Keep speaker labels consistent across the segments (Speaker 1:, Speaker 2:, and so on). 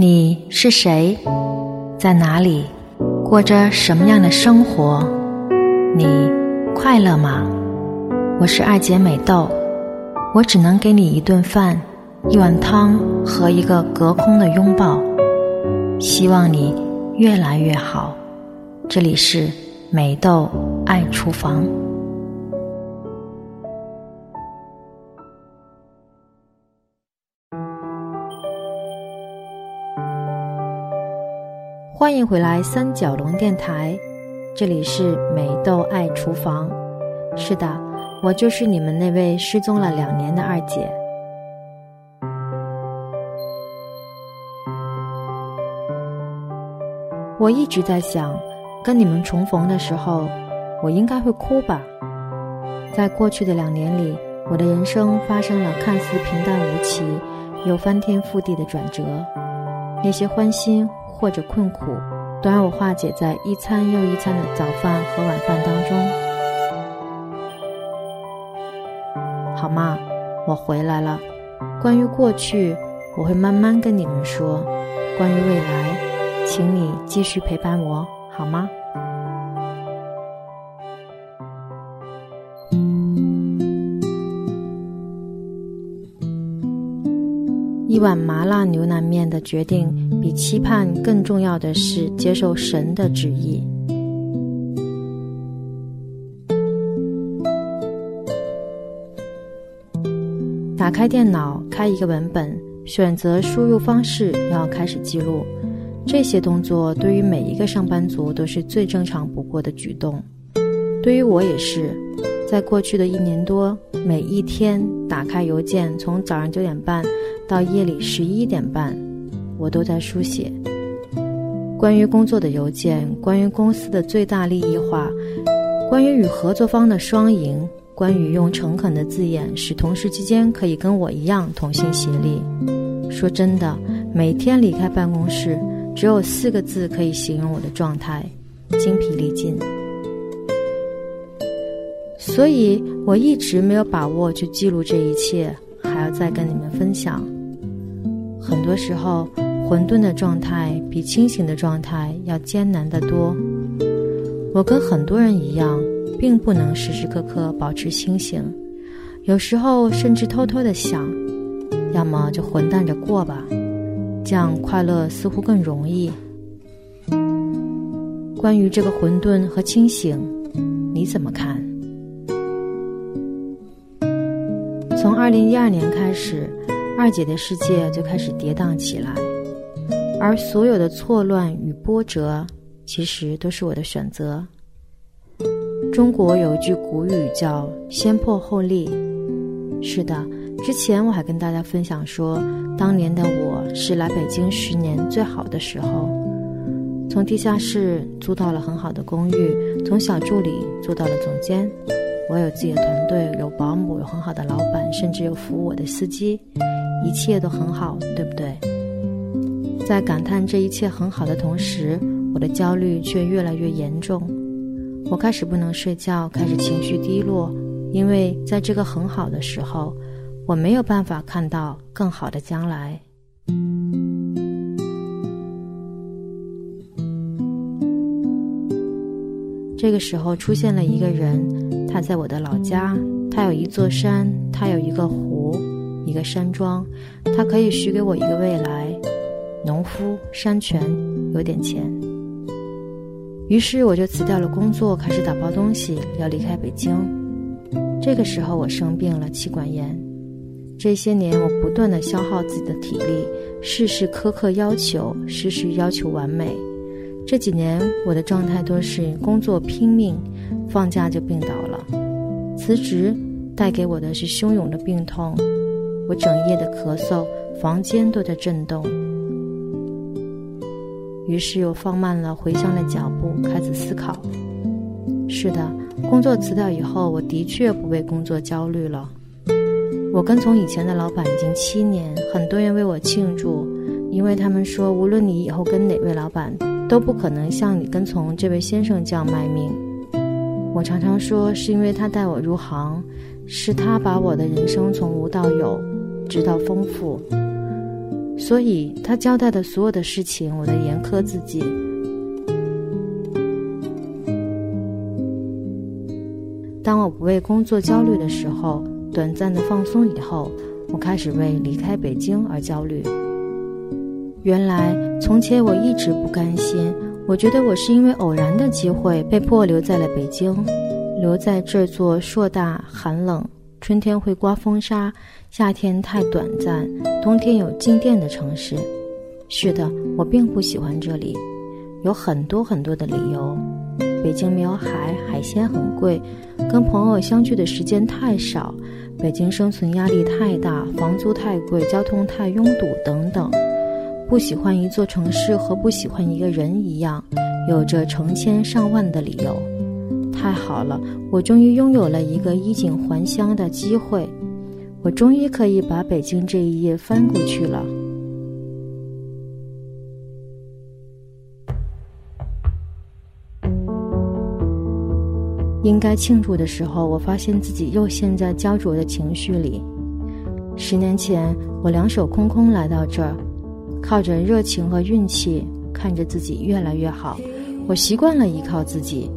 Speaker 1: 你是谁？在哪里？过着什么样的生活？你快乐吗？我是二姐美豆，我只能给你一顿饭、一碗汤和一个隔空的拥抱。希望你越来越好。这里是美豆爱厨房。欢迎回来三角龙电台，这里是美豆爱厨房。是的，我就是你们那位失踪了两年的二姐。我一直在想，跟你们重逢的时候，我应该会哭吧。在过去的两年里，我的人生发生了看似平淡无奇，又翻天覆地的转折，那些欢欣。或者困苦，都让我化解在一餐又一餐的早饭和晚饭当中，好吗？我回来了。关于过去，我会慢慢跟你们说；关于未来，请你继续陪伴我，好吗？一碗麻辣牛腩面的决定，比期盼更重要的是接受神的旨意。打开电脑，开一个文本，选择输入方式，要开始记录。这些动作对于每一个上班族都是最正常不过的举动，对于我也是。在过去的一年多，每一天打开邮件，从早上九点半。到夜里十一点半，我都在书写关于工作的邮件，关于公司的最大利益化，关于与合作方的双赢，关于用诚恳的字眼使同事之间可以跟我一样同心协力。说真的，每天离开办公室，只有四个字可以形容我的状态：精疲力尽。所以我一直没有把握去记录这一切，还要再跟你们分享。很多时候，混沌的状态比清醒的状态要艰难得多。我跟很多人一样，并不能时时刻刻保持清醒，有时候甚至偷偷的想，要么就混蛋着过吧，这样快乐似乎更容易。关于这个混沌和清醒，你怎么看？从二零一二年开始。二姐的世界就开始跌宕起来，而所有的错乱与波折，其实都是我的选择。中国有一句古语叫“先破后立”，是的，之前我还跟大家分享说，当年的我是来北京十年最好的时候，从地下室租到了很好的公寓，从小助理做到了总监，我有自己的团队，有保姆，有很好的老板，甚至有服务我的司机。一切都很好，对不对？在感叹这一切很好的同时，我的焦虑却越来越严重。我开始不能睡觉，开始情绪低落，因为在这个很好的时候，我没有办法看到更好的将来。这个时候出现了一个人，他在我的老家，他有一座山，他有一个湖。一个山庄，他可以许给我一个未来。农夫、山泉，有点钱。于是我就辞掉了工作，开始打包东西，要离开北京。这个时候我生病了，气管炎。这些年我不断的消耗自己的体力，事事苛刻要求，事事要求完美。这几年我的状态都是工作拼命，放假就病倒了。辞职带给我的是汹涌的病痛。我整夜的咳嗽，房间都在震动。于是又放慢了回乡的脚步，开始思考。是的，工作辞掉以后，我的确不为工作焦虑了。我跟从以前的老板已经七年，很多人为我庆祝，因为他们说，无论你以后跟哪位老板，都不可能像你跟从这位先生这样卖命。我常常说，是因为他带我入行，是他把我的人生从无到有。直到丰富，所以他交代的所有的事情，我都严苛自己。当我不为工作焦虑的时候，短暂的放松以后，我开始为离开北京而焦虑。原来从前我一直不甘心，我觉得我是因为偶然的机会被迫留在了北京，留在这座硕大、寒冷、春天会刮风沙、夏天太短暂、冬天有静电的城市。是的，我并不喜欢这里，有很多很多的理由。北京没有海，海鲜很贵，跟朋友相聚的时间太少，北京生存压力太大，房租太贵，交通太拥堵，等等。不喜欢一座城市和不喜欢一个人一样，有着成千上万的理由。太好了，我终于拥有了一个衣锦还乡的机会，我终于可以把北京这一页翻过去了。应该庆祝的时候，我发现自己又陷在焦灼的情绪里。十年前，我两手空空来到这儿。靠着热情和运气，看着自己越来越好，我习惯了依靠自己。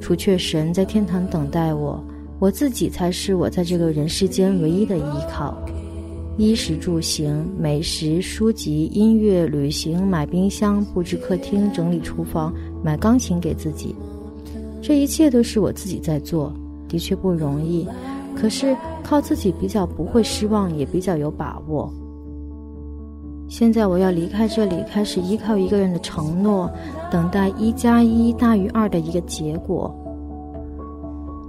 Speaker 1: 除却神在天堂等待我，我自己才是我在这个人世间唯一的依靠。衣食住行、美食、书籍、音乐、旅行、买冰箱、布置客厅、整理厨房、买钢琴给自己，这一切都是我自己在做，的确不容易。可是靠自己比较不会失望，也比较有把握。现在我要离开这里，开始依靠一个人的承诺，等待一加一大于二的一个结果。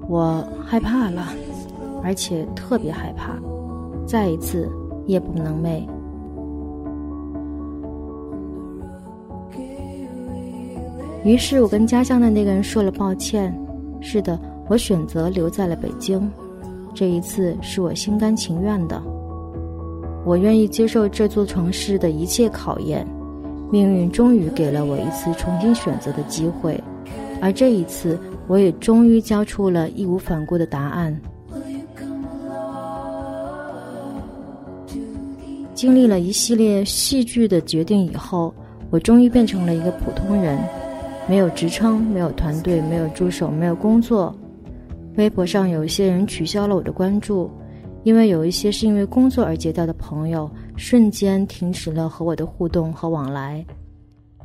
Speaker 1: 我害怕了，而且特别害怕，再一次夜不能寐。于是我跟家乡的那个人说了抱歉。是的，我选择留在了北京，这一次是我心甘情愿的。我愿意接受这座城市的一切考验，命运终于给了我一次重新选择的机会，而这一次，我也终于交出了义无反顾的答案。经历了一系列戏剧的决定以后，我终于变成了一个普通人，没有职称，没有团队，没有助手，没有工作。微博上有一些人取消了我的关注。因为有一些是因为工作而结交的朋友，瞬间停止了和我的互动和往来，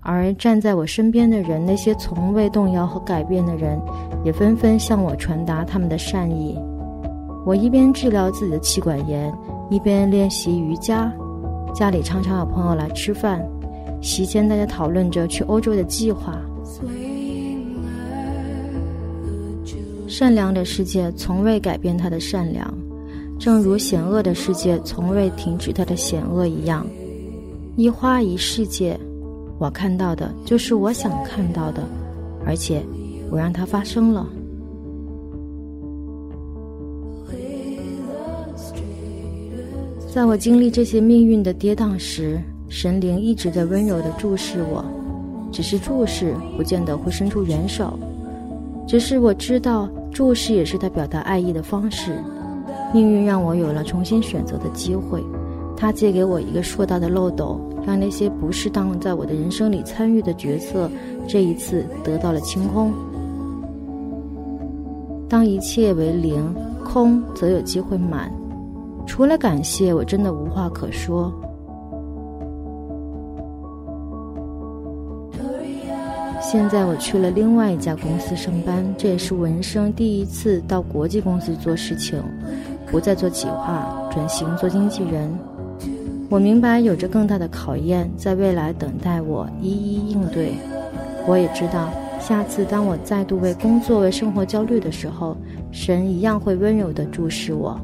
Speaker 1: 而站在我身边的人，那些从未动摇和改变的人，也纷纷向我传达他们的善意。我一边治疗自己的气管炎，一边练习瑜伽，家里常常有朋友来吃饭，席间大家讨论着去欧洲的计划。善良的世界从未改变它的善良。正如险恶的世界从未停止它的险恶一样，一花一世界，我看到的就是我想看到的，而且我让它发生了。在我经历这些命运的跌宕时，神灵一直在温柔地注视我，只是注视，不见得会伸出援手，只是我知道，注视也是他表达爱意的方式。命运让我有了重新选择的机会，他借给我一个硕大的漏斗，让那些不适当在我的人生里参与的角色，这一次得到了清空。当一切为零，空则有机会满。除了感谢，我真的无话可说。现在我去了另外一家公司上班，这也是我人生第一次到国际公司做事情。不再做企划，转型做经纪人。我明白有着更大的考验在未来等待我一一应对。我也知道，下次当我再度为工作、为生活焦虑的时候，神一样会温柔地注视我。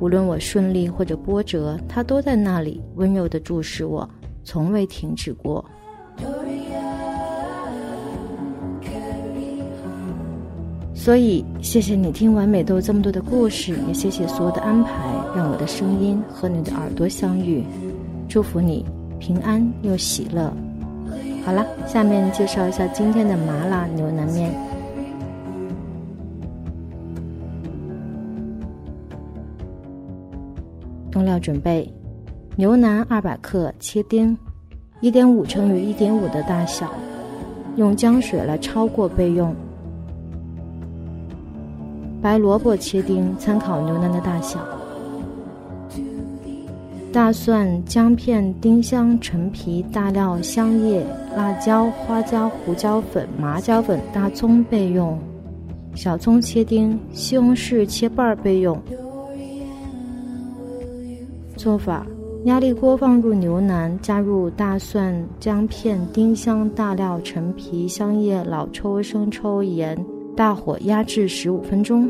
Speaker 1: 无论我顺利或者波折，他都在那里温柔地注视我，从未停止过。所以，谢谢你听完美豆这么多的故事，也谢谢所有的安排，让我的声音和你的耳朵相遇。祝福你平安又喜乐。好了，下面介绍一下今天的麻辣牛腩面。用料准备：牛腩二百克切丁，一点五乘以一点五的大小，用姜水来焯过备用。白萝卜切丁，参考牛腩的大小。大蒜、姜片、丁香、陈皮、大料、香叶、辣椒、花椒、胡椒粉、麻椒粉、大葱备用。小葱切丁，西红柿切瓣儿备用。做法：压力锅放入牛腩，加入大蒜、姜片、丁香、大料、陈皮、香叶、老抽、生抽、盐，大火压制十五分钟。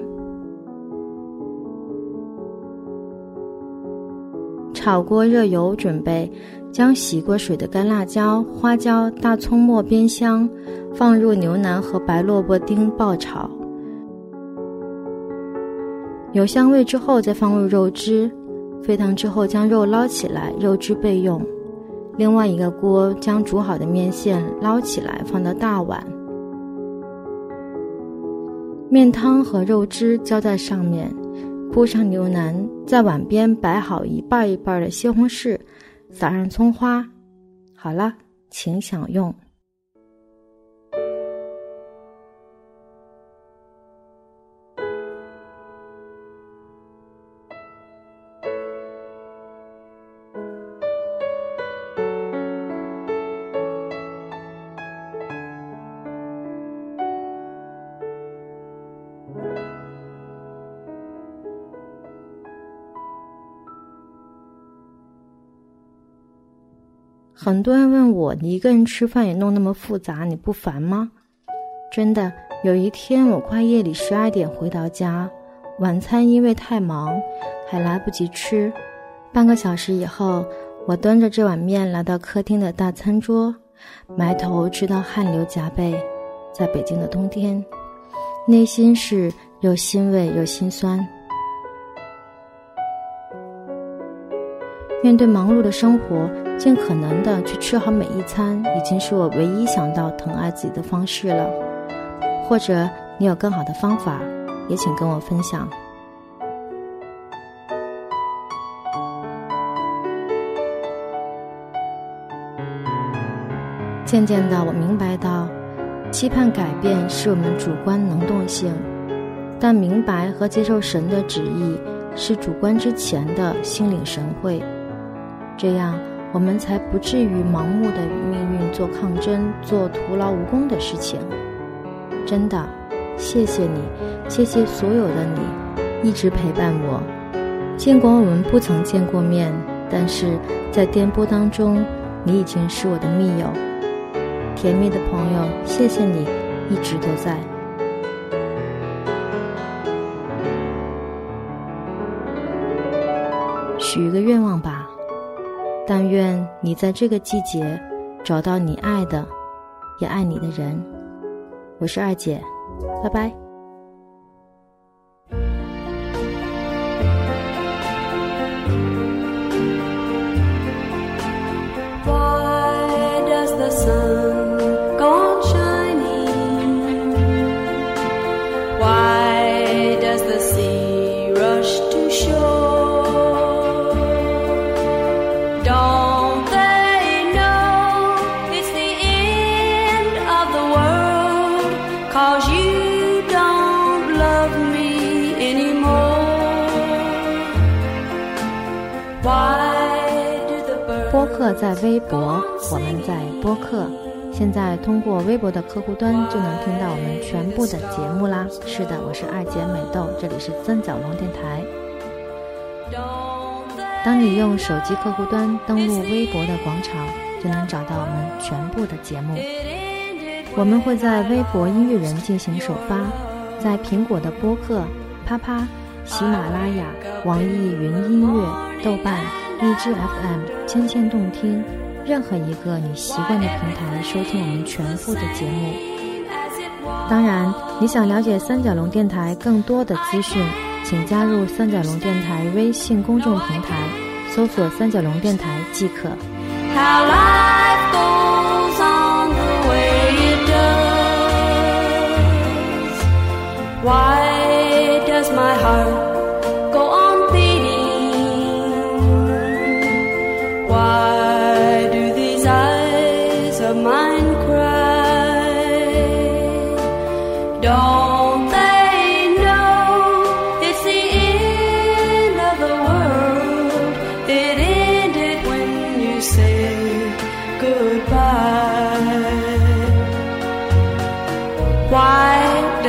Speaker 1: 炒锅热油，准备将洗过水的干辣椒、花椒、大葱末煸香，放入牛腩和白萝卜丁爆炒。有香味之后，再放入肉汁，沸腾之后将肉捞起来，肉汁备用。另外一个锅将煮好的面线捞起来，放到大碗，面汤和肉汁浇在上面。铺上牛腩，在碗边摆好一半一半的西红柿，撒上葱花，好了，请享用。很多人问我，你一个人吃饭也弄那么复杂，你不烦吗？真的，有一天我快夜里十二点回到家，晚餐因为太忙还来不及吃。半个小时以后，我端着这碗面来到客厅的大餐桌，埋头吃到汗流浃背。在北京的冬天，内心是又欣慰又心酸。面对忙碌的生活，尽可能的去吃好每一餐，已经是我唯一想到疼爱自己的方式了。或者你有更好的方法，也请跟我分享。渐渐的，我明白到，期盼改变是我们主观能动性，但明白和接受神的旨意是主观之前的心领神会。这样，我们才不至于盲目的与命运做抗争，做徒劳无功的事情。真的，谢谢你，谢谢所有的你，一直陪伴我。尽管我们不曾见过面，但是在颠簸当中，你已经是我的密友，甜蜜的朋友。谢谢你，一直都在。许一个愿望吧。但愿你在这个季节找到你爱的，也爱你的人。我是二姐，拜拜。在微博，我们在播客。现在通过微博的客户端就能听到我们全部的节目啦。是的，我是二姐美豆，这里是三角龙电台。当你用手机客户端登录微博的广场，就能找到我们全部的节目。我们会在微博音乐人进行首发，在苹果的播客、啪啪、喜马拉雅、网易云音乐、豆瓣、荔枝 FM、千千动听，任何一个你习惯的平台收听我们全部的节目。当然，你想了解三角龙电台更多的资讯，请加入三角龙电台微信公众平台，搜索“三角龙电台”即可。Why does my heart